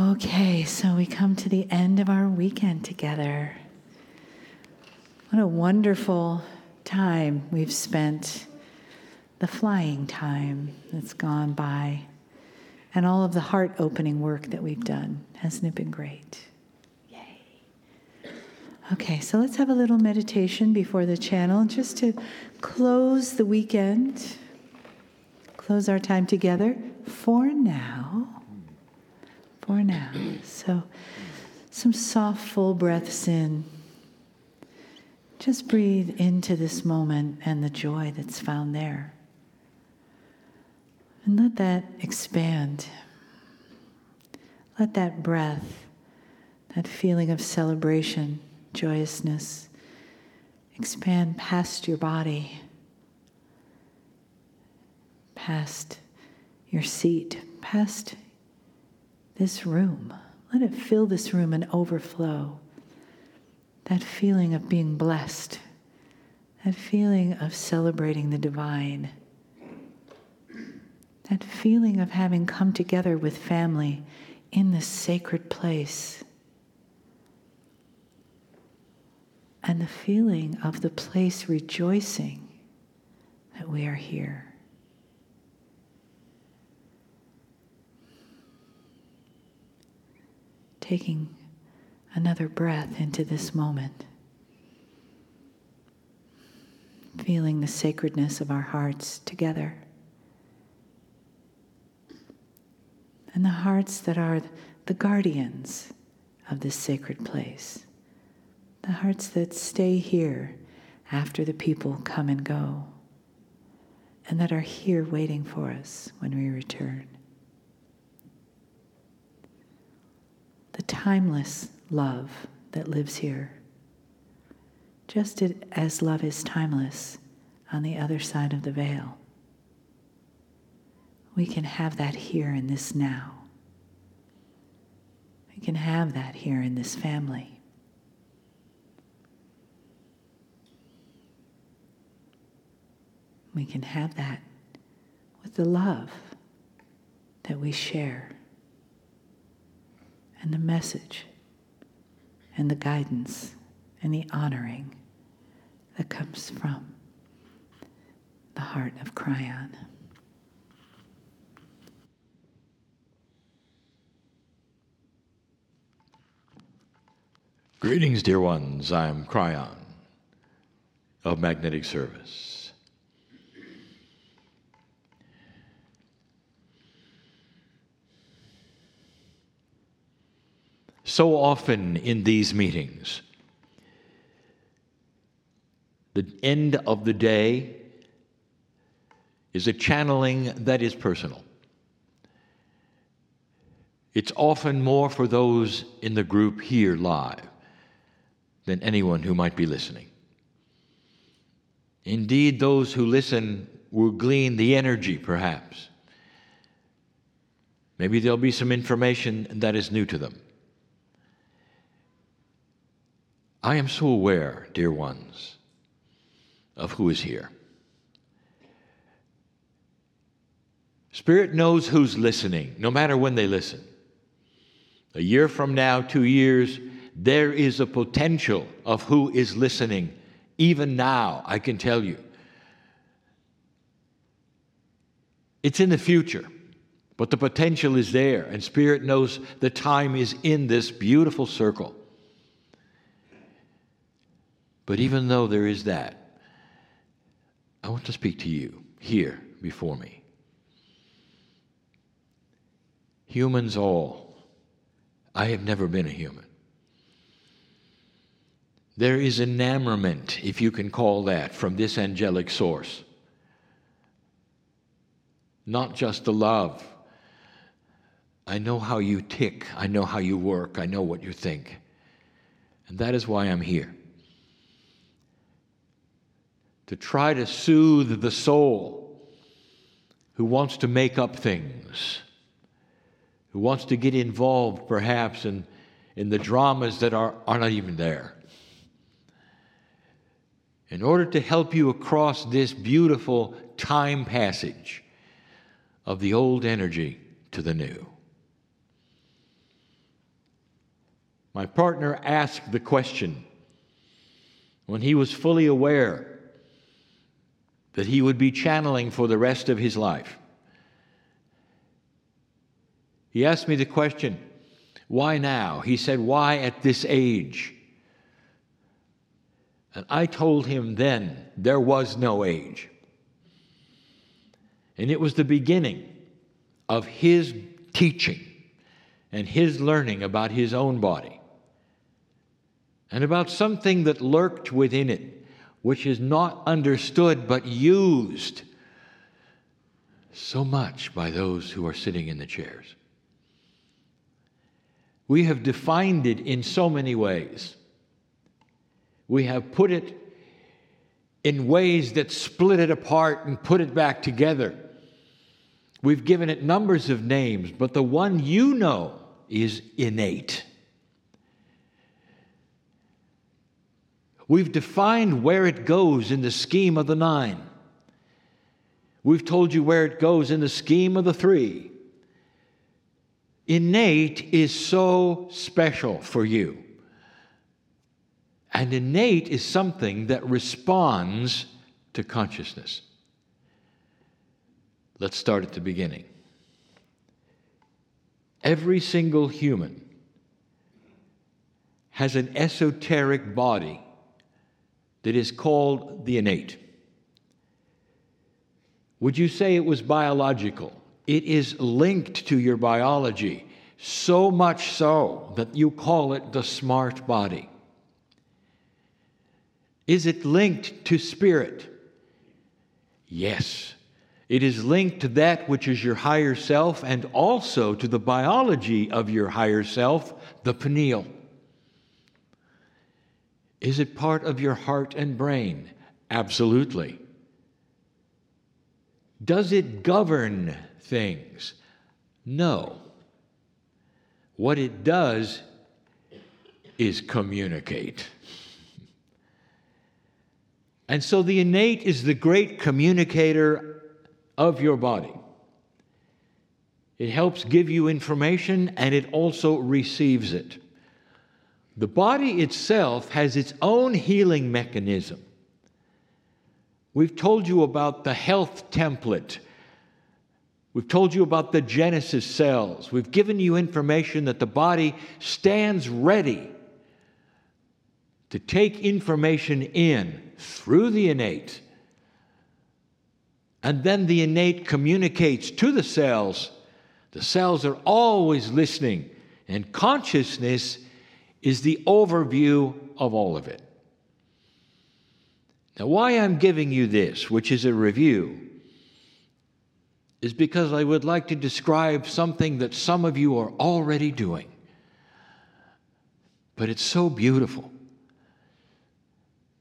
Okay, so we come to the end of our weekend together. What a wonderful time we've spent, the flying time that's gone by, and all of the heart opening work that we've done. Hasn't it been great? Yay. Okay, so let's have a little meditation before the channel just to close the weekend, close our time together for now for now. So, some soft, full breaths in. Just breathe into this moment and the joy that's found there. And let that expand. Let that breath, that feeling of celebration, joyousness, expand past your body, past your seat, past this room. Let it fill this room and overflow. That feeling of being blessed, that feeling of celebrating the divine, that feeling of having come together with family in this sacred place, and the feeling of the place rejoicing that we are here. Taking another breath into this moment, feeling the sacredness of our hearts together. And the hearts that are the guardians of this sacred place, the hearts that stay here after the people come and go, and that are here waiting for us when we return. The timeless love that lives here. Just as love is timeless on the other side of the veil. We can have that here in this now. We can have that here in this family. We can have that with the love that we share and the message and the guidance and the honoring that comes from the heart of Kryon. Greetings, dear ones. I'm Kryon of Magnetic Service. So often in these meetings. The end of the day is a channeling that is personal. It's often more for those in the group here live than anyone who might be listening. Indeed, those who listen will glean the energy, perhaps. Maybe there'll be some information that is new to them. I am so aware, dear ones, of who is here. Spirit knows who's listening, no matter when they listen. A year from now, two years, there is a potential of who is listening. Even now, I can tell you. It's in the future, but the potential is there, and Spirit knows the time is in this beautiful circle. But even though there is that, I want to speak to you here before me. Humans all. I have never been a human. There is enamorment, if you can call that, from this angelic source. Not just the love. I know how you tick. I know how you work. I know what you think. And that is why I'm here to try to soothe the soul who wants to make up things, who wants to get involved perhaps in, in the dramas that are, are not even there. In order to help you across this beautiful time passage of the old energy to the new. my partner asked the question when he was fully aware that he would be channeling for the rest of his life. He asked me the question, Why now? He said, Why at this age? And I told him then there was no age. And it was the beginning of his teaching and his learning about his own body and about something that lurked within it, which is not understood but used so much by those who are sitting in the chairs. We have defined it in so many ways. We have put it in ways that split it apart and put it back together. We've given it numbers of names, but the one you know is innate. We've defined where it goes in the scheme of the nine. We've told you where it goes in the scheme of the three. Innate is so special for you. And innate is something that responds to consciousness. Let's start at the beginning. Every single human has an esoteric body that is called the innate. Would you say it was biological? It is linked to your biology, so much so that you call it the smart body. Is it linked to spirit? Yes. It is linked to that which is your higher self and also to the biology of your higher self, the pineal. Is it part of your heart and brain? Absolutely. Does it govern things? No. What it does is communicate. And so the innate is the great communicator of your body. It helps give you information and it also receives it. The body itself has its own healing mechanism. We've told you about the health template. We've told you about the genesis cells. We've given you information that the body stands ready to take information in through the innate and then the innate communicates to the cells. The cells are always listening, and consciousness is the overview of all of it. Now, why I'm giving you this, which is a review, is because I would like to describe something that some of you are already doing. But it's so beautiful.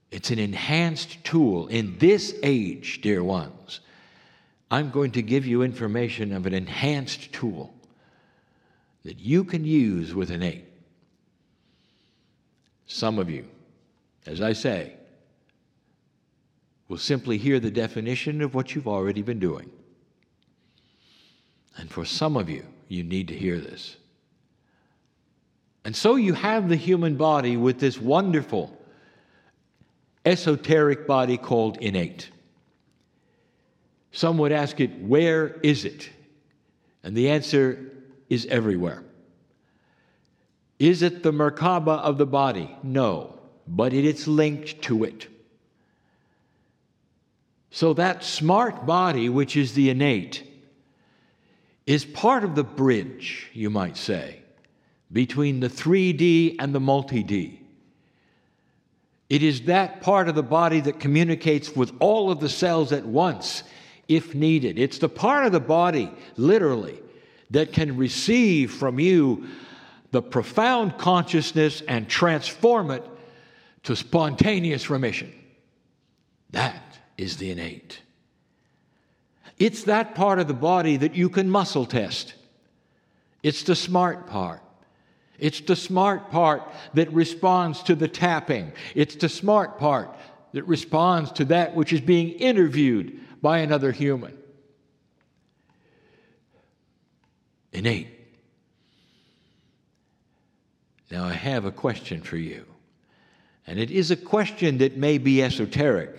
It's an enhanced tool in this age, dear ones, I'm going to give you information of an enhanced tool that you can use with innate. Some of you, as I say, will simply hear the definition of what you've already been doing. And for some of you, you need to hear this. And so you have the human body with this wonderful esoteric body called innate. Some would ask it, Where is it? And the answer is everywhere. Is it the Merkaba of the body? No, but it is linked to it. So that smart body, which is the innate, is part of the bridge, you might say, between the 3D and the multi D. It is that part of the body that communicates with all of the cells at once if needed. It's the part of the body, literally, that can receive from you the profound consciousness and transform it to spontaneous remission. That is the innate. It's that part of the body that you can muscle test. It's the smart part. It's the smart part that responds to the tapping. It's the smart part that responds to that which is being interviewed by another human. Innate. Now, I have a question for you. And it is a question that may be esoteric,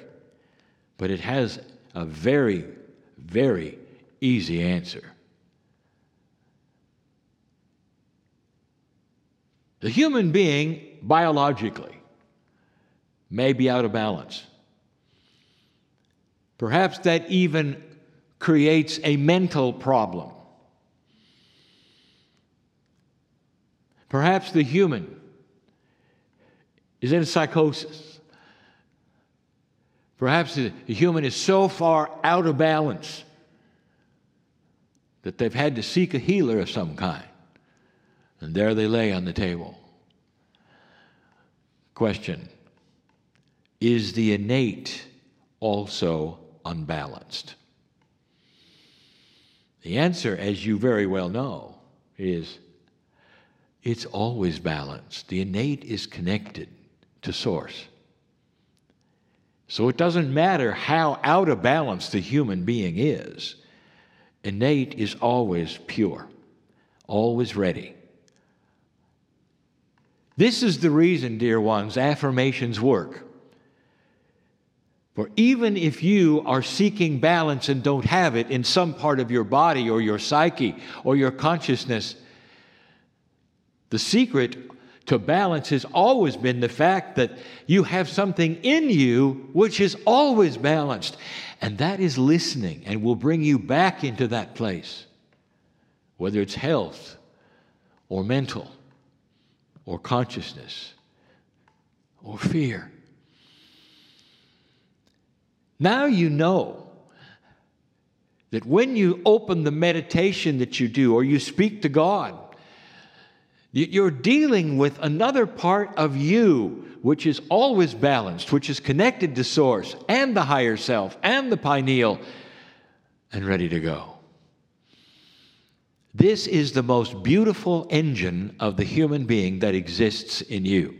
but it has a very, very easy answer. The human being, biologically, may be out of balance. Perhaps that even creates a mental problem. Perhaps the human is in psychosis. Perhaps the human is so far out of balance that they've had to seek a healer of some kind. And there they lay on the table. Question Is the innate also unbalanced? The answer, as you very well know, is it's always balanced. The innate is connected to source. So it doesn't matter how out of balance the human being is, innate is always pure, always ready. This is the reason, dear ones, affirmations work. For even if you are seeking balance and don't have it in some part of your body or your psyche or your consciousness, the secret to balance has always been the fact that you have something in you which is always balanced. And that is listening and will bring you back into that place, whether it's health or mental or consciousness or fear. Now you know that when you open the meditation that you do or you speak to God, you're dealing with another part of you which is always balanced, which is connected to Source and the higher self and the pineal and ready to go. This is the most beautiful engine of the human being that exists in you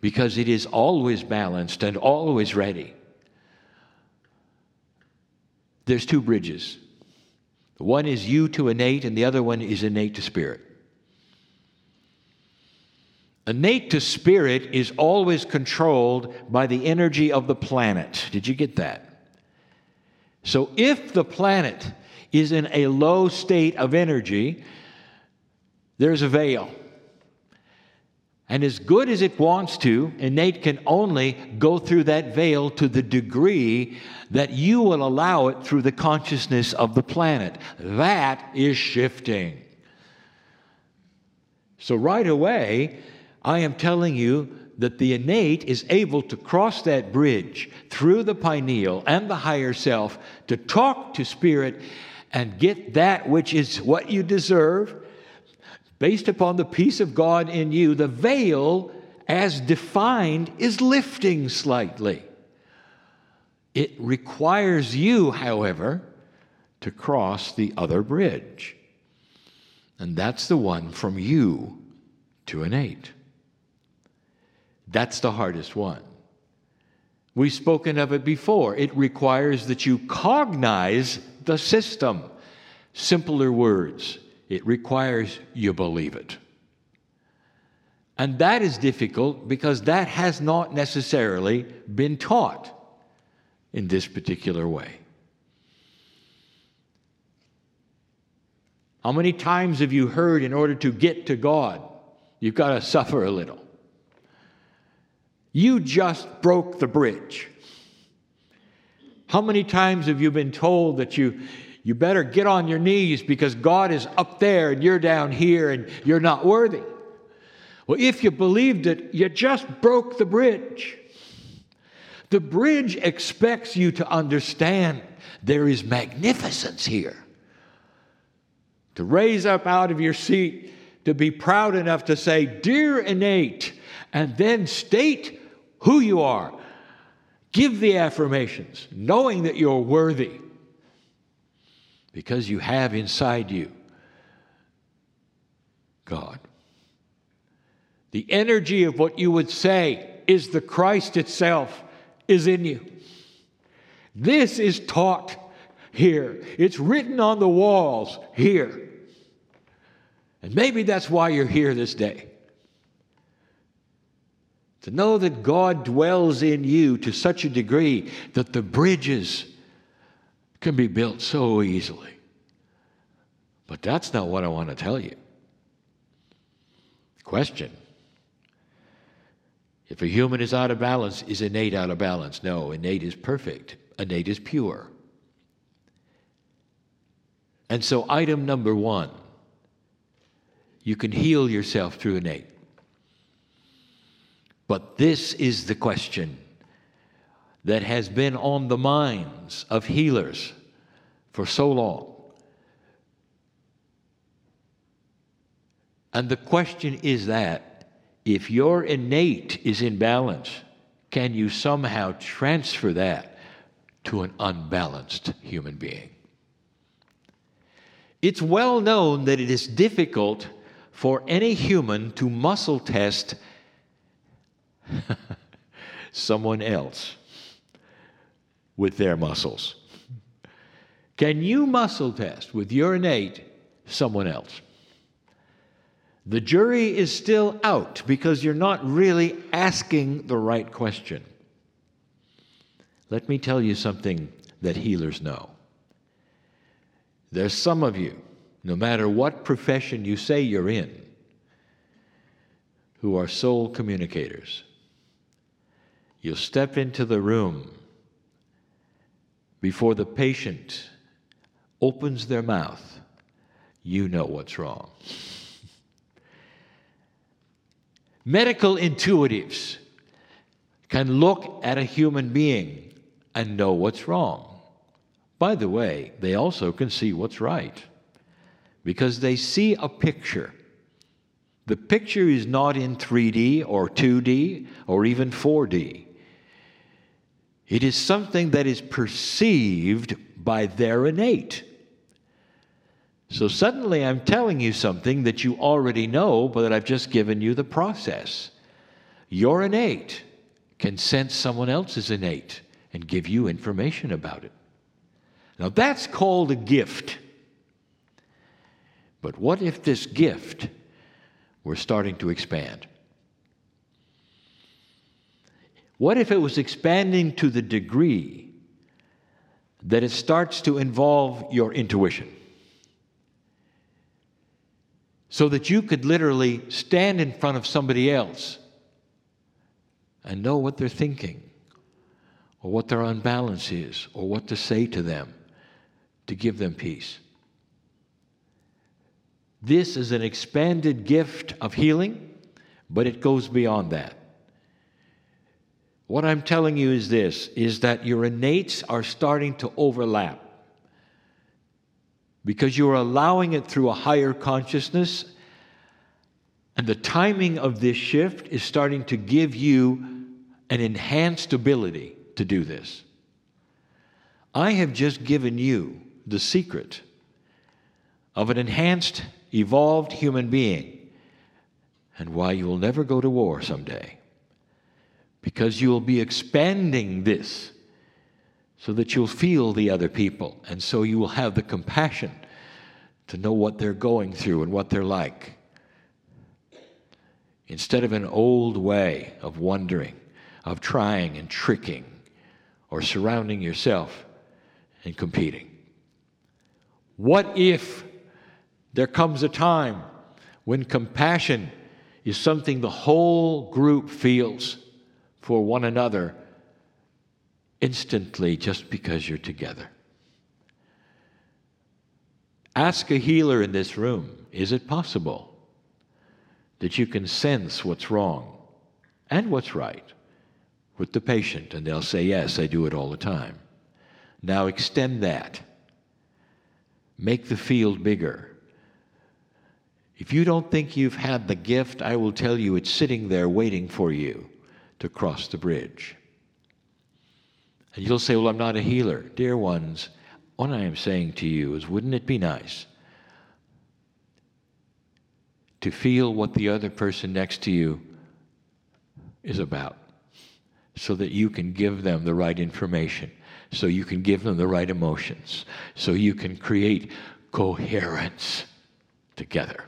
because it is always balanced and always ready. There's two bridges. One is you to innate, and the other one is innate to spirit. Innate to spirit is always controlled by the energy of the planet. Did you get that? So if the planet is in a low state of energy, there's a veil. And as good as it wants to, innate can only go through that veil to the degree that you will allow it through the consciousness of the planet. That is shifting. So, right away, I am telling you that the innate is able to cross that bridge through the pineal and the higher self to talk to spirit and get that which is what you deserve based upon the peace of God in you. The veil, as defined, is lifting slightly. It requires you, however, to cross the other bridge. And that's the one from you to innate. That's the hardest one. We've spoken of it before. It requires that you cognize the system. Simpler words, it requires you believe it. And that is difficult because that has not necessarily been taught in this particular way. How many times have you heard in order to get to God, you've got to suffer a little? You just broke the bridge. How many times have you been told that you, you better get on your knees because God is up there and you're down here and you're not worthy? Well, if you believed it, you just broke the bridge. The bridge expects you to understand there is magnificence here. To raise up out of your seat, to be proud enough to say, Dear innate, and then state who you are. Give the affirmations, knowing that you're worthy because you have inside you God. The energy of what you would say is the Christ itself is in you. This is taught here. It's written on the walls here. And maybe that's why you're here this day. To know that God dwells in you to such a degree that the bridges can be built so easily. But that's not what I want to tell you. Question If a human is out of balance, is innate out of balance? No, innate is perfect, innate is pure. And so, item number one you can heal yourself through innate. But this is the question that has been on the minds of healers for so long. And the question is that if your innate is in balance, can you somehow transfer that to an unbalanced human being? It's well known that it is difficult for any human to muscle test someone else with their muscles. Can you muscle test with your innate someone else? The jury is still out because you're not really asking the right question. Let me tell you something that healers know. There's some of you no matter what profession you say you're in, who are soul communicators. You'll step into the room before the patient opens their mouth, you know what's wrong. Medical intuitives can look at a human being and know what's wrong. By the way, they also can see what's right because they see a picture. The picture is not in 3D or 2D or even 4D. It is something that is perceived by their innate. So suddenly I'm telling you something that you already know, but that I've just given you the process. Your innate can sense someone else's innate and give you information about it. Now that's called a gift. But what if this gift were starting to expand? What if it was expanding to the degree that it starts to involve your intuition? So that you could literally stand in front of somebody else and know what they're thinking, or what their unbalance is, or what to say to them to give them peace. This is an expanded gift of healing, but it goes beyond that. What I'm telling you is this is that your innates are starting to overlap because you're allowing it through a higher consciousness and the timing of this shift is starting to give you an enhanced ability to do this. I have just given you the secret of an enhanced evolved human being and why you will never go to war someday. Because you will be expanding this so that you'll feel the other people, and so you will have the compassion to know what they're going through and what they're like. Instead of an old way of wondering, of trying and tricking, or surrounding yourself and competing. What if there comes a time when compassion is something the whole group feels for one another instantly just because you're together. Ask a healer in this room is it possible that you can sense what's wrong and what's right with the patient? And they'll say, Yes, I do it all the time. Now extend that, make the field bigger. If you don't think you've had the gift, I will tell you it's sitting there waiting for you to cross the bridge. And you'll say, Well, I'm not a healer. Dear ones, what I am saying to you is wouldn't it be nice to feel what the other person next to you is about so that you can give them the right information, so you can give them the right emotions, so you can create coherence together.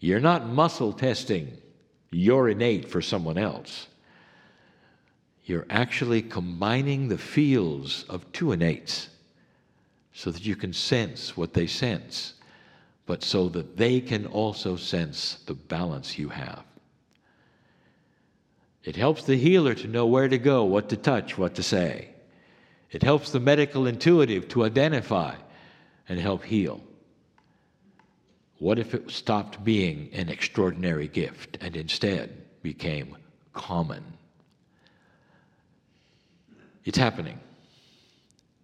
You're not muscle testing your innate for someone else. You're actually combining the fields of two innates so that you can sense what they sense, but so that they can also sense the balance you have. It helps the healer to know where to go, what to touch, what to say. It helps the medical intuitive to identify and help heal. What if it stopped being an extraordinary gift and instead became common? It's happening.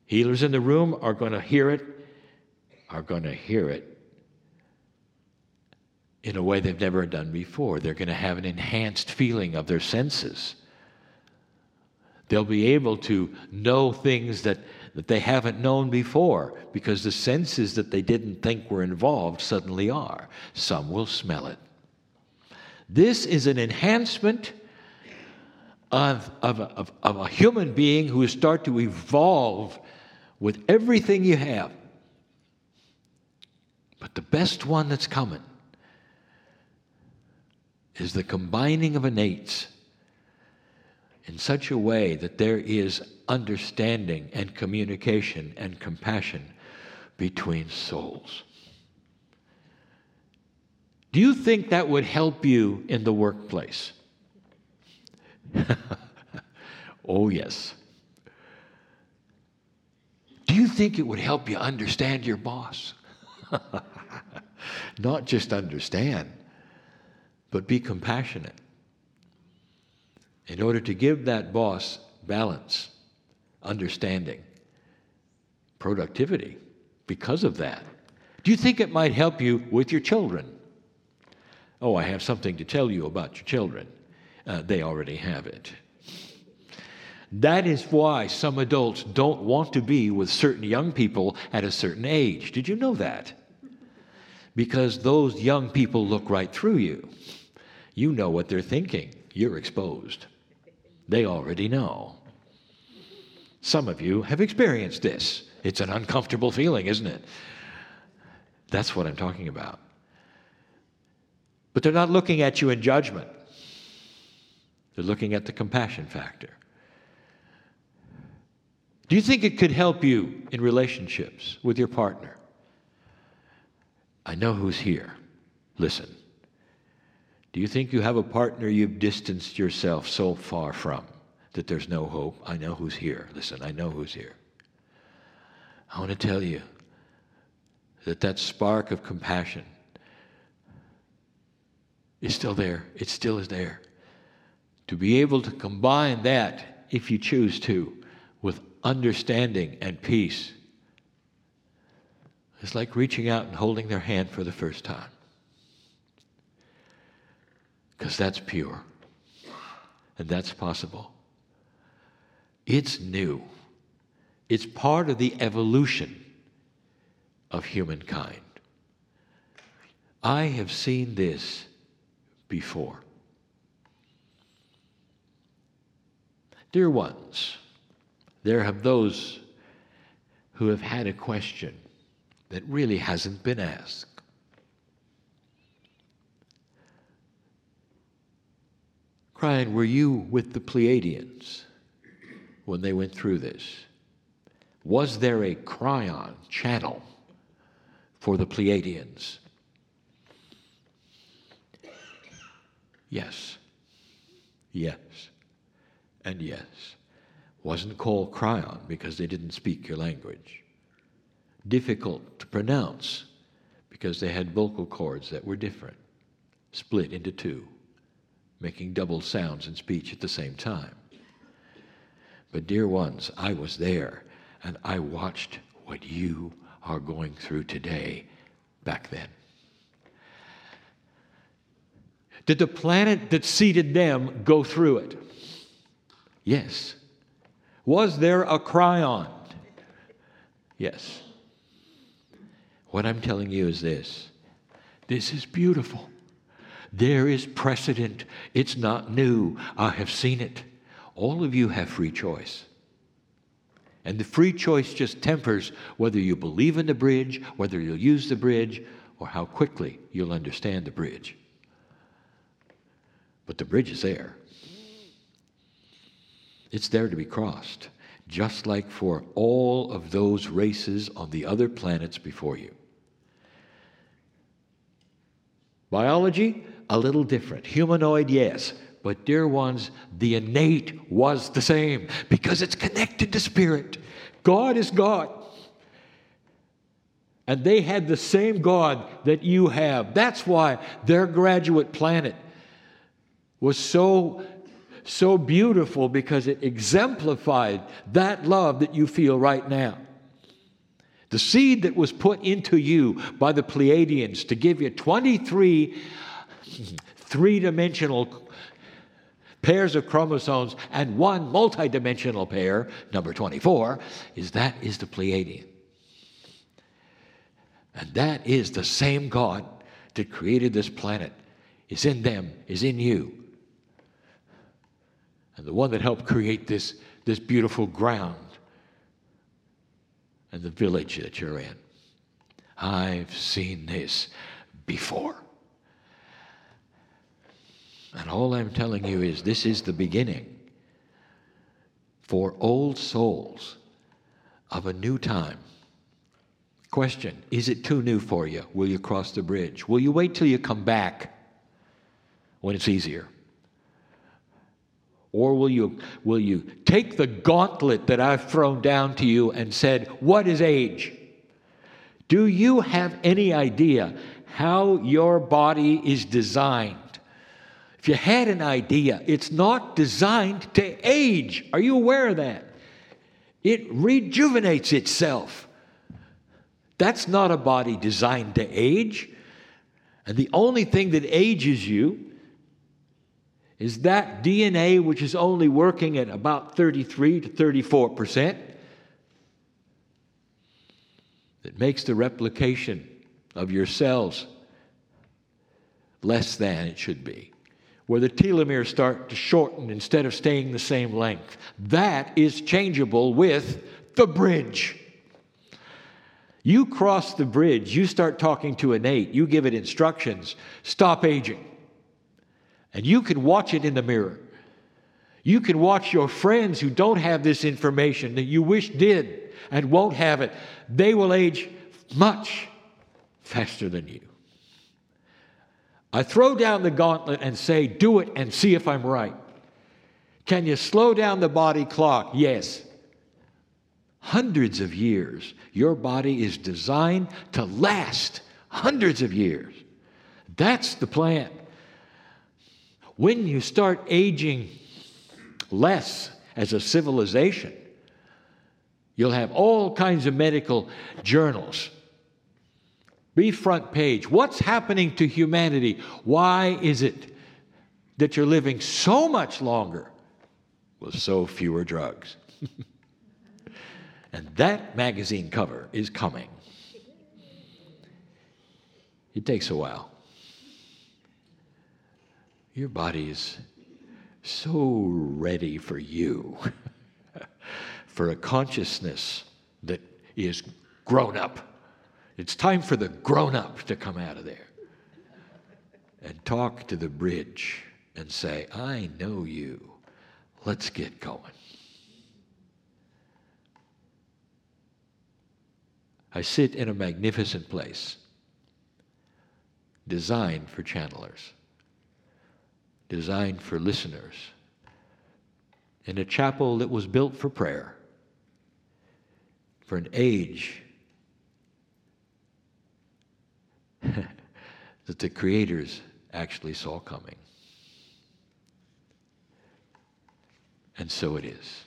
Healers in the room are going to hear it, are going to hear it in a way they've never done before. They're going to have an enhanced feeling of their senses. They'll be able to know things that, that they haven't known before because the senses that they didn't think were involved suddenly are. Some will smell it. This is an enhancement of, of, of, of a human being who start to evolve with everything you have. But the best one that's coming is the combining of innates in such a way that there is understanding and communication and compassion between souls. Do you think that would help you in the workplace? oh, yes. Do you think it would help you understand your boss? Not just understand, but be compassionate in order to give that boss balance, understanding, productivity because of that. Do you think it might help you with your children? Oh, I have something to tell you about your children. Uh, they already have it. That is why some adults don't want to be with certain young people at a certain age. Did you know that? Because those young people look right through you. You know what they're thinking. You're exposed. They already know. Some of you have experienced this. It's an uncomfortable feeling, isn't it? That's what I'm talking about. But they're not looking at you in judgment, they're looking at the compassion factor. Do you think it could help you in relationships with your partner? I know who's here. Listen. Do you think you have a partner you've distanced yourself so far from that there's no hope? I know who's here. Listen, I know who's here. I want to tell you that that spark of compassion is still there. It still is there. To be able to combine that, if you choose to, with understanding and peace is like reaching out and holding their hand for the first time because that's pure and that's possible. It's new, it's part of the evolution of humankind. I have seen this before. Dear ones, there have those who have had a question that really hasn't been asked. Crying, Were you with the Pleiadians when they went through this? Was there a Kryon channel for the Pleiadians? Yes. Yes. And yes. Wasn't called Kryon because they didn't speak your language. Difficult to pronounce because they had vocal cords that were different, split into two making double sounds in speech at the same time. But, dear ones, I was there and I watched what you are going through today back then. Did the planet that seeded them go through it? Yes. Was there a Kryon? Yes. What I'm telling you is this this is beautiful. There is precedent. It's not new. I have seen it. All of you have free choice. And the free choice just tempers whether you believe in the bridge, whether you'll use the bridge, or how quickly you'll understand the bridge. But the bridge is there. It's there to be crossed, just like for all of those races on the other planets before you. Biology, a little different. Humanoid, yes. But, dear ones, the innate was the same because it's connected to spirit. God is God. And they had the same God that you have. That's why their graduate planet was so so beautiful because it exemplified that love that you feel right now. The seed that was put into you by the Pleiadians to give you 23 three dimensional pairs of chromosomes and one multidimensional pair, number 24, is that is the Pleiadian. And that is the same God that created this planet, is in them, is in you. And the one that helped create this, this beautiful ground and the village that you're in. I've seen this before. And all I'm telling you is this is the beginning for old souls of a new time Question Is it too new for you? Will you cross the bridge? Will you wait till you come back when it's easier? Or will you, will you take the gauntlet that I've thrown down to you and said, What is age? Do you have any idea how your body is designed? You had an idea, it's not designed to age. Are you aware of that? It rejuvenates itself. That's not a body designed to age. And the only thing that ages you is that DNA, which is only working at about 33 to 34 percent, that makes the replication of your cells less than it should be, where the telomeres start to shorten instead of staying the same length. That is changeable with the bridge. You cross the bridge, you start talking to innate, you give it instructions stop aging. And you can watch it in the mirror. You can watch your friends who don't have this information that you wish did and won't have it. They will age much faster than you. I throw down the gauntlet and say, Do it and see if I'm right. Can you slow down the body clock? Yes hundreds of years. Your body is designed to last hundreds of years. That's the plan. When you start aging less as a civilization, you'll have all kinds of medical journals. Be front page. What's happening to humanity? Why is it that you're living so much longer with so fewer drugs? And that magazine cover is coming. It takes a while. Your body is so ready for you, for a consciousness that is grown up. It's time for the grown up to come out of there and talk to the bridge and say, I know you. Let's get going. I sit in a magnificent place designed for channelers, designed for listeners, in a chapel that was built for prayer, for an age that the creators actually saw coming. And so it is.